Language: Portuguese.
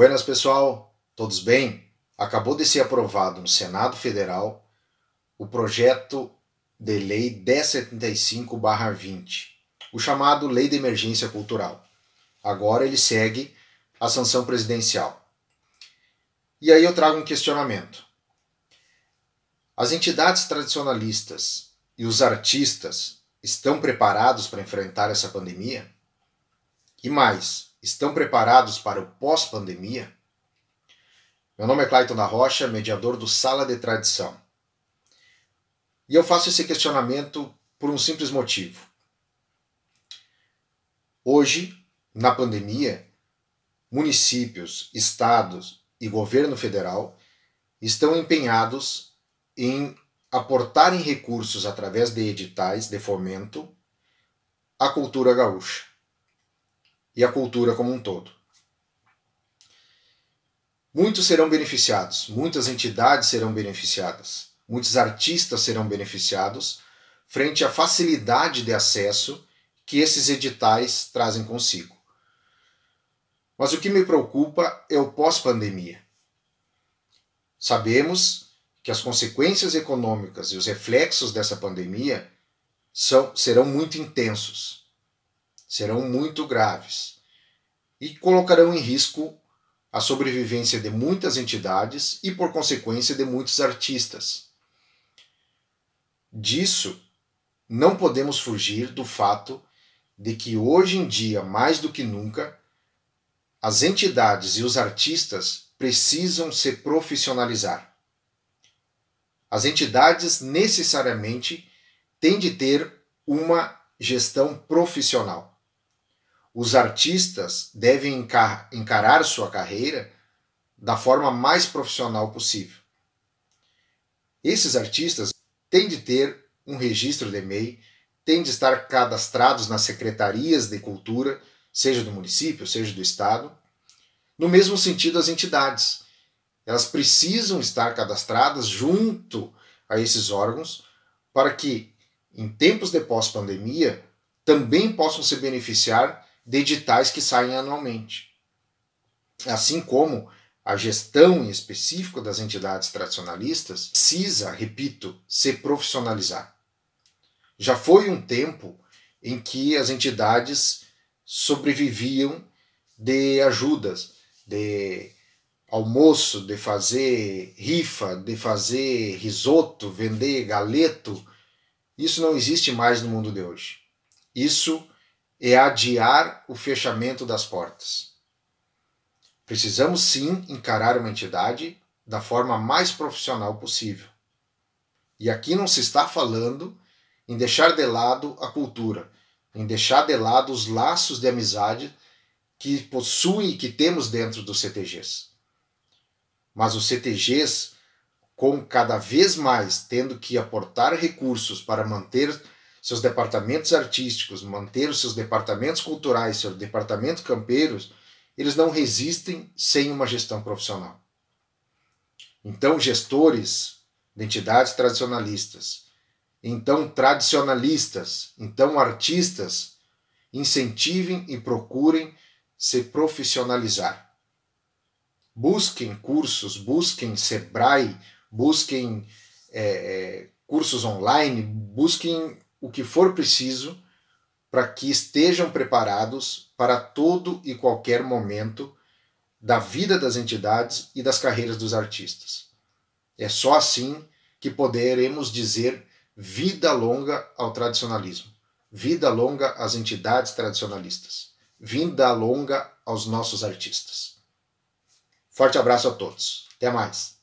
Buenas, pessoal, todos bem? Acabou de ser aprovado no Senado Federal o projeto de lei 1075-20, o chamado Lei de Emergência Cultural. Agora ele segue a sanção presidencial. E aí eu trago um questionamento. As entidades tradicionalistas e os artistas estão preparados para enfrentar essa pandemia? E mais, estão preparados para o pós-pandemia? Meu nome é Clayton da Rocha, mediador do Sala de Tradição. E eu faço esse questionamento por um simples motivo. Hoje, na pandemia, municípios, estados e governo federal estão empenhados em aportarem recursos através de editais de fomento à cultura gaúcha e a cultura como um todo. Muitos serão beneficiados, muitas entidades serão beneficiadas, muitos artistas serão beneficiados frente à facilidade de acesso que esses editais trazem consigo. Mas o que me preocupa é o pós-pandemia. Sabemos que as consequências econômicas e os reflexos dessa pandemia são, serão muito intensos serão muito graves e colocarão em risco a sobrevivência de muitas entidades e, por consequência, de muitos artistas. Disso, não podemos fugir do fato de que hoje em dia, mais do que nunca, as entidades e os artistas precisam se profissionalizar. As entidades necessariamente têm de ter uma gestão profissional os artistas devem encarar sua carreira da forma mais profissional possível. Esses artistas têm de ter um registro de MEI, têm de estar cadastrados nas secretarias de cultura, seja do município, seja do estado. No mesmo sentido, as entidades. Elas precisam estar cadastradas junto a esses órgãos para que, em tempos de pós-pandemia, também possam se beneficiar de editais que saem anualmente. Assim como a gestão em específico das entidades tradicionalistas precisa, repito, se profissionalizar. Já foi um tempo em que as entidades sobreviviam de ajudas, de almoço, de fazer rifa, de fazer risoto, vender galeto. Isso não existe mais no mundo de hoje. Isso é adiar o fechamento das portas. Precisamos sim encarar uma entidade da forma mais profissional possível. E aqui não se está falando em deixar de lado a cultura, em deixar de lado os laços de amizade que possuem e que temos dentro dos CTGs. Mas os CTGs, com cada vez mais tendo que aportar recursos para manter seus departamentos artísticos, manter os seus departamentos culturais, seus departamentos campeiros, eles não resistem sem uma gestão profissional. Então, gestores de entidades tradicionalistas, então tradicionalistas, então artistas, incentivem e procurem se profissionalizar. Busquem cursos, busquem Sebrae, busquem é, cursos online, busquem o que for preciso para que estejam preparados para todo e qualquer momento da vida das entidades e das carreiras dos artistas. É só assim que poderemos dizer vida longa ao tradicionalismo, vida longa às entidades tradicionalistas, vida longa aos nossos artistas. Forte abraço a todos. Até mais.